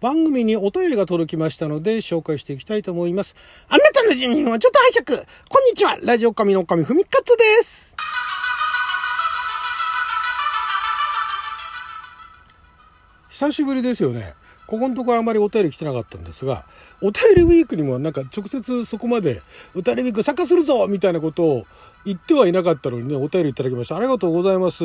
番組にお便りが届きましたので紹介していきたいと思います。あなたの人人はちょっと拝借こんにちはラジオ神の神ふみかつです久しぶりですよね。ここのところあまりお便り来てなかったんですが、お便りウィークにもなんか直接そこまで、お便りウィーク参加するぞみたいなことを言ってはいなかったのにね、お便りいただきました。ありがとうございます。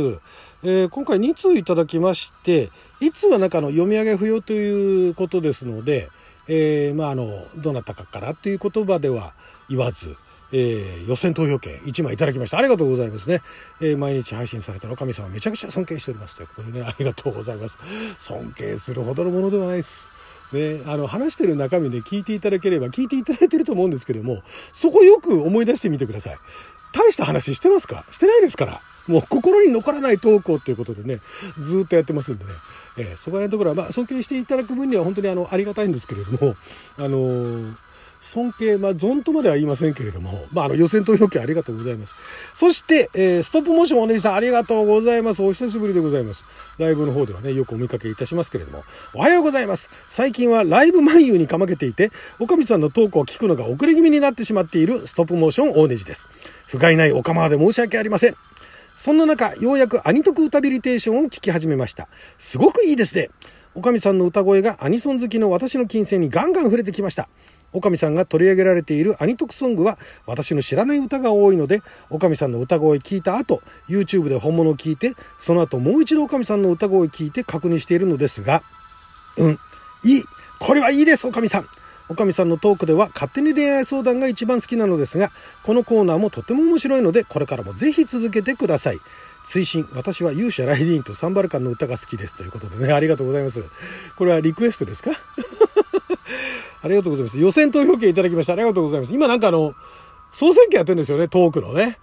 えー、今回2通いただきまして、いつは中の読み上げ不要ということですので、えー、まああの、どなたかからという言葉では言わず、えー、予選投票権1枚いただきました。ありがとうございますね。えー、毎日配信されてる神様めちゃくちゃ尊敬しております。ということでね、ありがとうございます。尊敬するほどのものではないです。ね、あの、話してる中身で聞いていただければ、聞いていただいてると思うんですけども、そこよく思い出してみてください。大した話してますか？してないですから。もう心に残らない投稿ということでね、ずっとやってますんでね。えー、そこら辺のところは、まあ、尊敬していただく分には本当にあの、ありがたいんですけれども、あのー尊敬、まあ、ゾンとまでは言いませんけれども、まあ、あの、予選投票権ありがとうございます。そして、えー、ストップモーションお姉さんありがとうございます。お久しぶりでございます。ライブの方ではね、よくお見かけいたしますけれども、おはようございます。最近はライブ漫遊にかまけていて、おかみさんのトークを聞くのが遅れ気味になってしまっているストップモーション大ネジです。不甲斐ないおかまで申し訳ありません。そんな中、ようやくアニトク歌ビリテーションを聞き始めました。すごくいいですね。おかみさんの歌声がアニソン好きの私の金銭にガンガン触れてきました。おかみさんが取り上げられているアニトクソングは私の知らない歌が多いので、おかみさんの歌声聞いた後、YouTube で本物を聞いて、その後もう一度おかみさんの歌声聞いて確認しているのですが、うん、いいこれはいいですおかみさん。おかみさんのトークでは勝手に恋愛相談が一番好きなのですが、このコーナーもとても面白いので、これからもぜひ続けてください。追伸私は勇者ライディーンとサンバルカンの歌が好きですということでねありがとうございます。これはリクエストですか？ありがとうございます。予選投票権いただきました。ありがとうございます。今なんかあの、総選挙やってるんですよね、トークのね。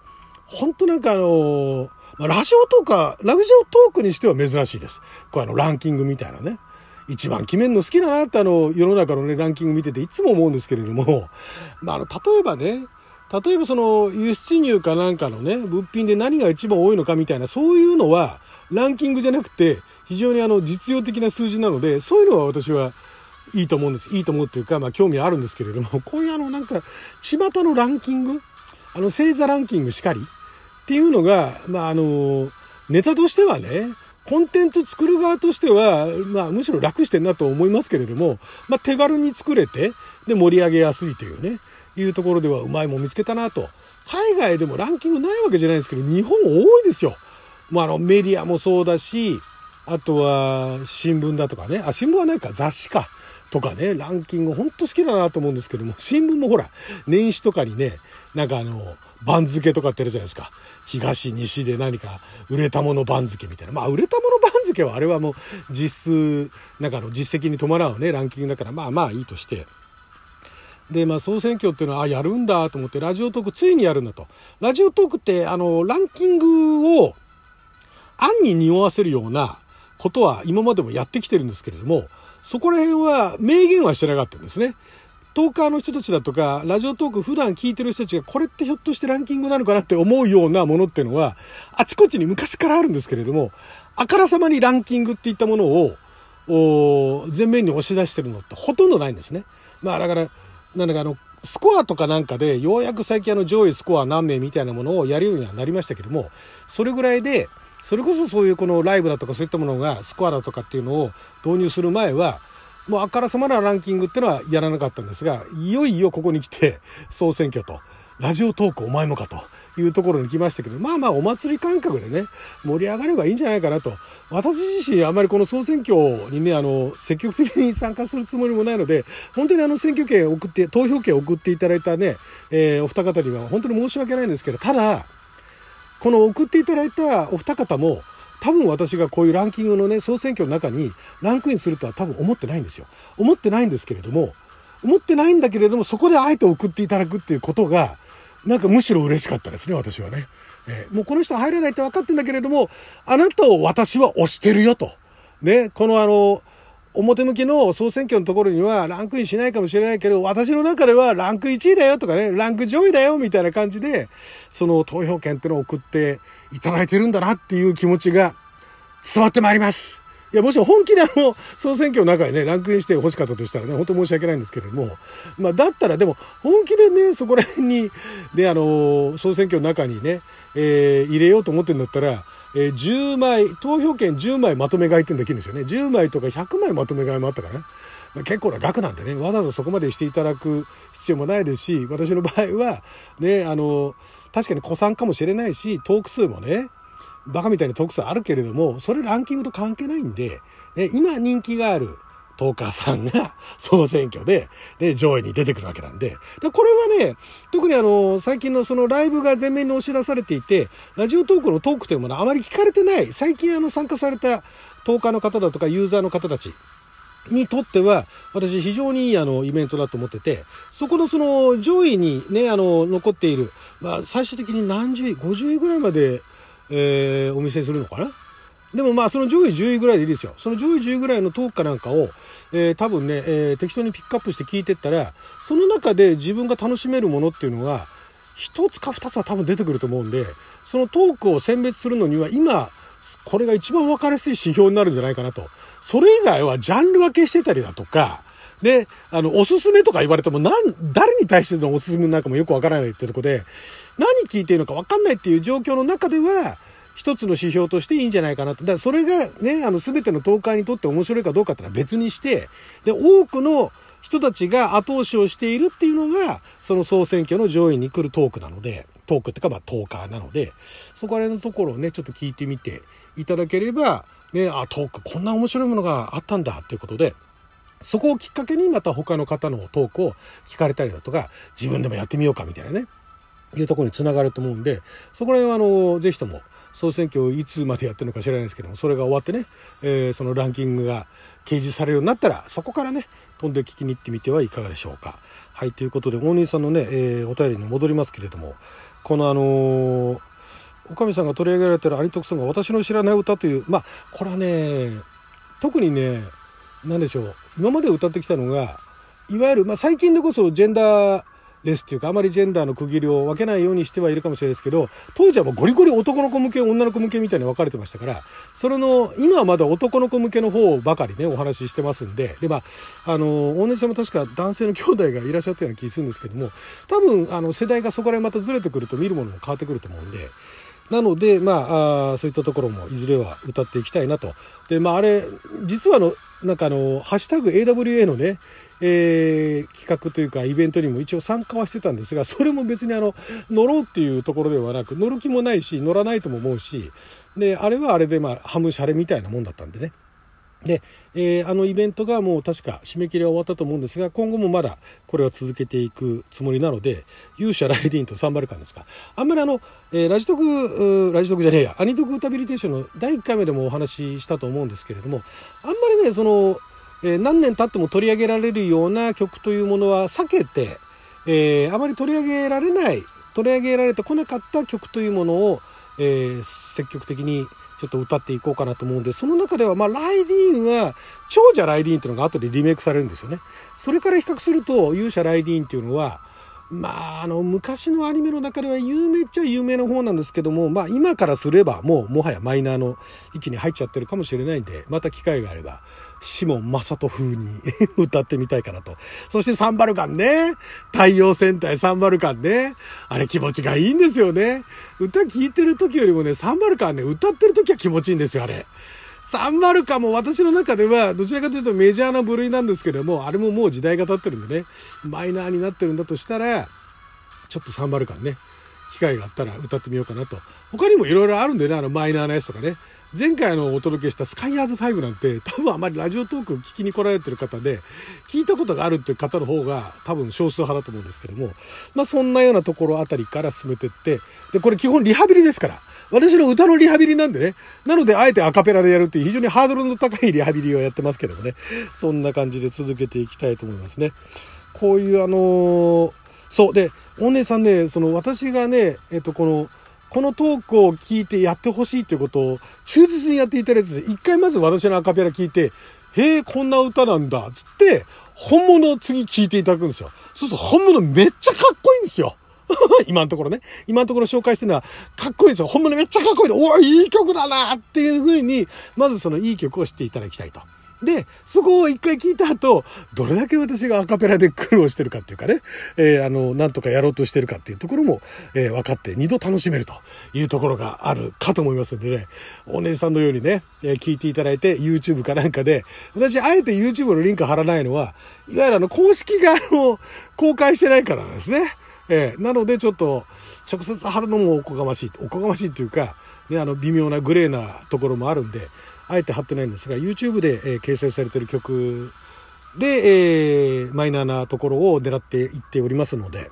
ほんとなんかあの、まあ、ラジオとか、ラジオトークにしては珍しいです。これあの、ランキングみたいなね。一番決めるの好きだなってあの、世の中のね、ランキング見てていつも思うんですけれども、まあ、あの、例えばね、例えばその、輸出入かなんかのね、物品で何が一番多いのかみたいな、そういうのは、ランキングじゃなくて、非常にあの、実用的な数字なので、そういうのは私はいいと思うんです。いいと思うっていうか、まあ興味あるんですけれども、こういうあのなんか、巷のランキング、あの星座ランキングしかり？っていうのが、まああの、ネタとしてはね、コンテンツ作る側としては、まあむしろ楽してんなと思いますけれども、まあ手軽に作れて、で盛り上げやすいというね、いうところではうまいもん見つけたなと。海外でもランキングないわけじゃないですけど、日本多いですよ。まああのメディアもそうだし、あとは新聞だとかね、あ、新聞はないか、雑誌か。とかね、ランキングほんと好きだなと思うんですけども、新聞もほら、年始とかにね、なんかあの、番付とかってあるじゃないですか。東、西で何か売れたもの番付みたいな。まあ、売れたもの番付はあれはもう実質、なんかあの実績に伴うね、ランキングだから、まあまあいいとして。で、まあ、総選挙っていうのは、あ、やるんだと思って、ラジオトークついにやるんだと。ラジオトークって、あの、ランキングを、案に匂わせるようなことは今までもやってきてるんですけれども、そこら辺は明言はしてなかったんですね。トーカーの人たちだとか、ラジオトーク普段聞いてる人たちがこれってひょっとしてランキングなのかなって思うようなものっていうのは、あちこちに昔からあるんですけれども、あからさまにランキングっていったものを、お前面に押し出してるのってほとんどないんですね。まあだから、なんだかあの、スコアとかなんかで、ようやく最近あの上位スコア何名みたいなものをやるようにはなりましたけども、それぐらいで、それこそそういうこのライブだとかそういったものがスコアだとかっていうのを導入する前はもうあからさまなランキングっていうのはやらなかったんですがいよいよここに来て総選挙とラジオトークお前もかというところに来ましたけどまあまあお祭り感覚でね盛り上がればいいんじゃないかなと。私自身あまりこの総選挙にねあの積極的に参加するつもりもないので本当にあの選挙権送って投票権送っていただいたね、え、お二方には本当に申し訳ないんですけどただこの送っていただいたお二方も多分私がこういうランキングのね総選挙の中にランクインするとは多分思ってないんですよ。思ってないんですけれども思ってないんだけれどもそこであえて送っていただくっていうことがなんかむしろ嬉しかったですね私はね、えー、もうこの人入れないって分かってんだけれどもあなたを私は推してるよと。ねこのあの表向きの総選挙のところにはランクインしないかもしれないけど、私の中ではランク1位だよとかね、ランク上位だよみたいな感じで、その投票権っていうのを送っていただいてるんだなっていう気持ちが伝わってまいります。いや、もし本気であの、総選挙の中にね、ランクインして欲しかったとしたらね、本当申し訳ないんですけれども、まあ、だったらでも、本気でね、そこら辺に、で、あの、総選挙の中にね、えー、入れようと思ってんだったら、えー、10枚、投票券10枚まとめ買いってできるんですよね。10枚とか100枚まとめ買いもあったかな。まあ、結構な額なんでね、わざわざそこまでしていただく必要もないですし、私の場合は、ね、あの、確かに古参かもしれないし、トーク数もね、バカみたいなトーク数あるけれども、それランキングと関係ないんで、ね、今人気があるトーカーさんが 総選挙で、で、上位に出てくるわけなんで。でこれはね、特にあの、最近のそのライブが前面に押し出されていて、ラジオトークのトークというものはあまり聞かれてない、最近あの参加されたトーカーの方だとかユーザーの方たち、にとっては、私非常にいいあのイベントだと思ってて、そこのその上位にね、あの、残っている、まあ最終的に何十位、50位ぐらいまでえー、お見せするのかなでもまあその上位10位ぐらいでいいですよ。その上位10位ぐらいのトークかなんかを、えー、多分ね、えー、適当にピックアップして聞いてったら、その中で自分が楽しめるものっていうのが、一つか二つは多分出てくると思うんで、そのトークを選別するのには今、これが一番分かりやすい指標になるんじゃないかなと。それ以外はジャンル分けしてたりだとか、で、あの、おすすめとか言われても、なん、誰に対してのおすすめなんかもよくわからないっていうとこで、何聞いていいのかわかんないっていう状況の中では、一つの指標としていいんじゃないかなと。だからそれがね、あの、全てのトーカーにとって面白いかどうかってのは別にして、で、多くの人たちが後押しをしているっていうのが、その総選挙の上位に来るトークなので、トークってかまあトーカーなので、そこら辺のところをね、ちょっと聞いてみていただければ、ね、あ、トークこんな面白いものがあったんだっていうことで、そこをきっかけにまた他の方のトークを聞かれたりだとか、自分でもやってみようかみたいなね、いうところにつながると思うんで、そこら辺はあの、ぜひとも総選挙いつまでやってるのか知らないですけども、それが終わってね、えー、そのランキングが掲示されるようになったら、そこからね、飛んで聞きに行ってみてはいかがでしょうか。はい、ということで、大仁さんのね、えー、お便りに戻りますけれども、このあのー、おかみさんが取り上げられてるアニトクソンが私の知らない歌という、まあ、これはね、特にね、何でしょう、今まで歌ってきたのが、いわゆる、まあ、最近でこそジェンダーレスっていうか、あまりジェンダーの区切りを分けないようにしてはいるかもしれないですけど、当時はもうゴリゴリ男の子向け、女の子向けみたいに分かれてましたから、それの、今はまだ男の子向けの方ばかりね、お話ししてますんで、で、まあ、あの、大根さんも確か男性の兄弟がいらっしゃったような気するんですけども、多分、あの、世代がそこら辺またずれてくると見るものも変わってくると思うんで、なので、まあ、あそういったところもいずれは歌っていきたいなと。で、まあ、あれ、実はの、なんかあの、ハッシュタグ AWA のね、えー、企画というかイベントにも一応参加はしてたんですが、それも別にあの、乗ろうっていうところではなく、乗る気もないし、乗らないとも思うし、で、あれはあれでまあ、ハムシャレみたいなもんだったんでね。で、えー、あのイベントがもう確か締め切りは終わったと思うんですが、今後もまだこれは続けていくつもりなので、勇者ライディーンとサンバルカンですか。あんまりあの、えー、ラジトク、ラジトクじゃねえや、アニトク歌ビリテーションの第1回目でもお話ししたと思うんですけれども、あんまりね、その、えー、何年経っても取り上げられるような曲というものは避けて、えー、あまり取り上げられない、取り上げられてこなかった曲というものを、えー、積極的にちょっと歌っていこうかなと思うんで、その中では、まあ、ライディーンは、長者ライディーンっていうのが後でリメイクされるんですよね。それから比較すると、勇者ライディーンっていうのは、まあ、あの、昔のアニメの中では有名っちゃ有名な方なんですけども、まあ、今からすればもう、もはやマイナーの域に入っちゃってるかもしれないんで、また機会があれば、シモン・マサト風に 歌ってみたいかなと。そしてサンバルカンね。太陽戦隊サンバルカンね。あれ気持ちがいいんですよね。歌聴いてる時よりもね、サンバルカンね、歌ってる時は気持ちいいんですよ、あれ。サンバルカンも私の中では、どちらかというとメジャーな部類なんですけども、あれももう時代が経ってるんでね、マイナーになってるんだとしたら、ちょっとサンバルカンね、機会があったら歌ってみようかなと。他にもいろいろあるんでね、あのマイナーなやつとかね。前回のお届けしたスカイヤーズ5なんて多分あまりラジオトーク聞きに来られてる方で聞いたことがあるっていう方の方が多分少数派だと思うんですけどもまあそんなようなところあたりから進めてってでこれ基本リハビリですから。私の歌のリハビリなんでね。なのであえてアカペラでやるっていう非常にハードルの高いリハビリをやってますけどもね。そんな感じで続けていきたいと思いますね。こういうあの、そう。でお姉さんねその私がねえっとこのこのトークを聞いてやってほしいということを忠実にやっていただいて、一回まず私のアカペラ聞いて、へえ、こんな歌なんだ、つって、本物を次聞いていただくんですよ。そうすると本物めっちゃかっこいいんですよ。今のところね。今のところ紹介してるのは、かっこいいですよ。ほんまにめっちゃかっこいいで、おいい曲だなっていう風に、まずそのいい曲を知っていただきたいと。で、そこを一回聞いた後、どれだけ私がアカペラで苦労してるかっていうかね、えー、あの、なんとかやろうとしてるかっていうところも、えー、分かって二度楽しめるというところがあるかと思いますのでね、お姉さんのようにね、えー、聞いていただいて YouTube かなんかで、私あえて YouTube のリンク貼らないのは、いわゆるあの、公式があの、公開してないからなんですね。えー、なのでちょっと、直接貼るのもおこがましい、おこがましいっていうか、ね、あの、微妙なグレーなところもあるんで、あえて貼ってないんですが YouTube で、えー、掲載されてる曲で、えー、マイナーなところを狙っていっておりますので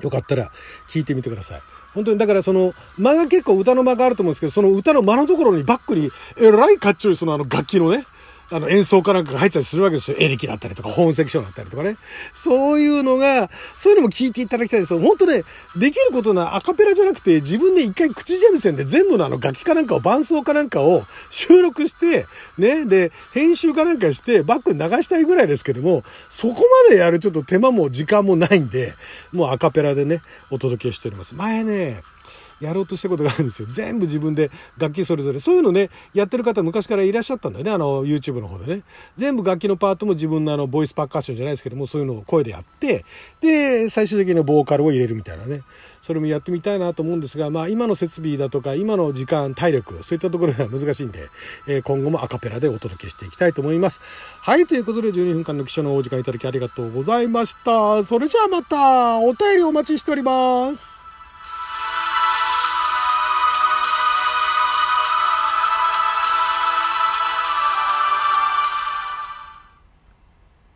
よかったら聴いてみてください。本当にだからその間が結構歌の間があると思うんですけどその歌の間のところにバックにえらいかっちょいそのあの楽器のねあの演奏家なんかが入ったりするわけですよ。エレキだったりとか、本セクションだったりとかね。そういうのが、そういうのも聞いていただきたいですよ。本当ね、できることなアカペラじゃなくて、自分で一回口三味線で全部のあの楽器かなんかを、伴奏かなんかを収録して、ね、で、編集かなんかして、バックに流したいぐらいですけども、そこまでやるちょっと手間も時間もないんで、もうアカペラでね、お届けしております。前ね、やろうとしたことがあるんですよ。全部自分で楽器それぞれ。そういうのね、やってる方昔からいらっしゃったんだよね。あの、YouTube の方でね。全部楽器のパートも自分のあの、ボイスパッカッションじゃないですけども、そういうのを声でやって、で、最終的にボーカルを入れるみたいなね。それもやってみたいなと思うんですが、まあ今の設備だとか、今の時間、体力、そういったところでは難しいんで、えー、今後もアカペラでお届けしていきたいと思います。はい、ということで12分間の記者のお時間いただきありがとうございました。それじゃあまた、お便りお待ちしております。